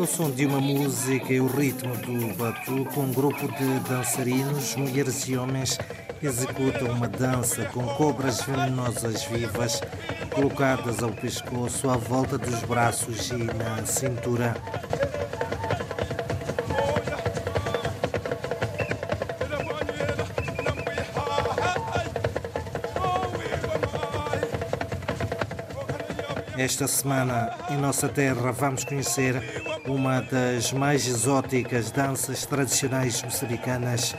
O som de uma música e o ritmo do batuque, um grupo de dançarinos, mulheres e homens, executam uma dança com cobras venenosas vivas colocadas ao pescoço, à volta dos braços e na cintura. Esta semana, em nossa terra, vamos conhecer uma das mais exóticas danças tradicionais moçambicanas.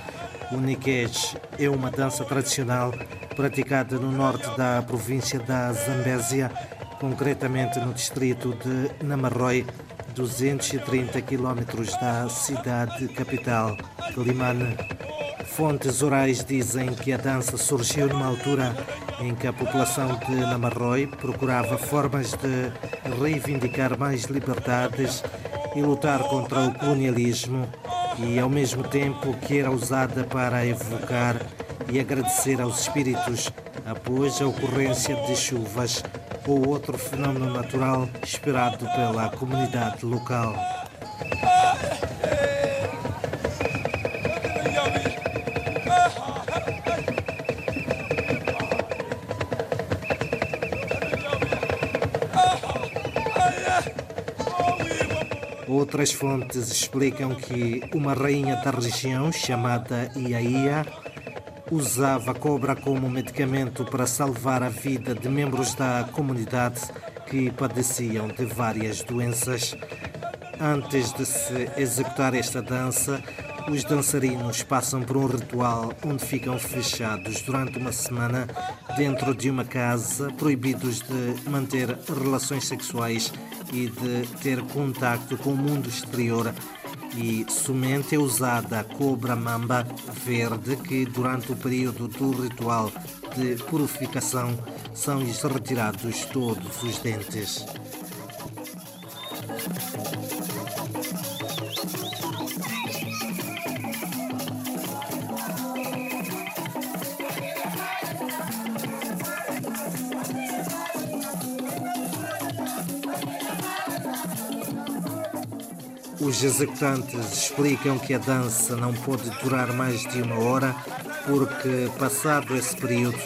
O Niquesh é uma dança tradicional praticada no norte da província da Zambésia, concretamente no distrito de Namarroi, 230 quilómetros da cidade capital, Limane. Fontes orais dizem que a dança surgiu numa altura em que a população de Namarroi procurava formas de reivindicar mais liberdades e lutar contra o colonialismo e ao mesmo tempo que era usada para evocar e agradecer aos espíritos após a ocorrência de chuvas ou outro fenômeno natural esperado pela comunidade local. Outras fontes explicam que uma rainha da região, chamada Iaia, usava cobra como medicamento para salvar a vida de membros da comunidade que padeciam de várias doenças. Antes de se executar esta dança, os dançarinos passam por um ritual onde ficam fechados durante uma semana dentro de uma casa, proibidos de manter relações sexuais e de ter contato com o mundo exterior e somente é usada a cobra mamba verde que durante o período do ritual de purificação são-lhes retirados todos os dentes. Os executantes explicam que a dança não pode durar mais de uma hora porque, passado esse período,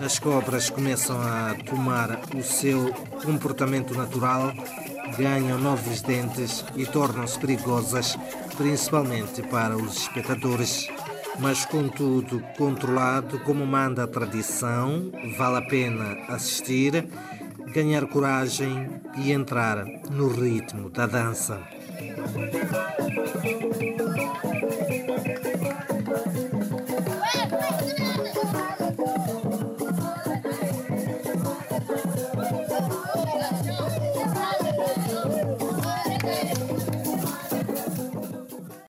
as cobras começam a tomar o seu comportamento natural, ganham novos dentes e tornam-se perigosas, principalmente para os espectadores. Mas, contudo, controlado como manda a tradição, vale a pena assistir, ganhar coragem e entrar no ritmo da dança. Thank you.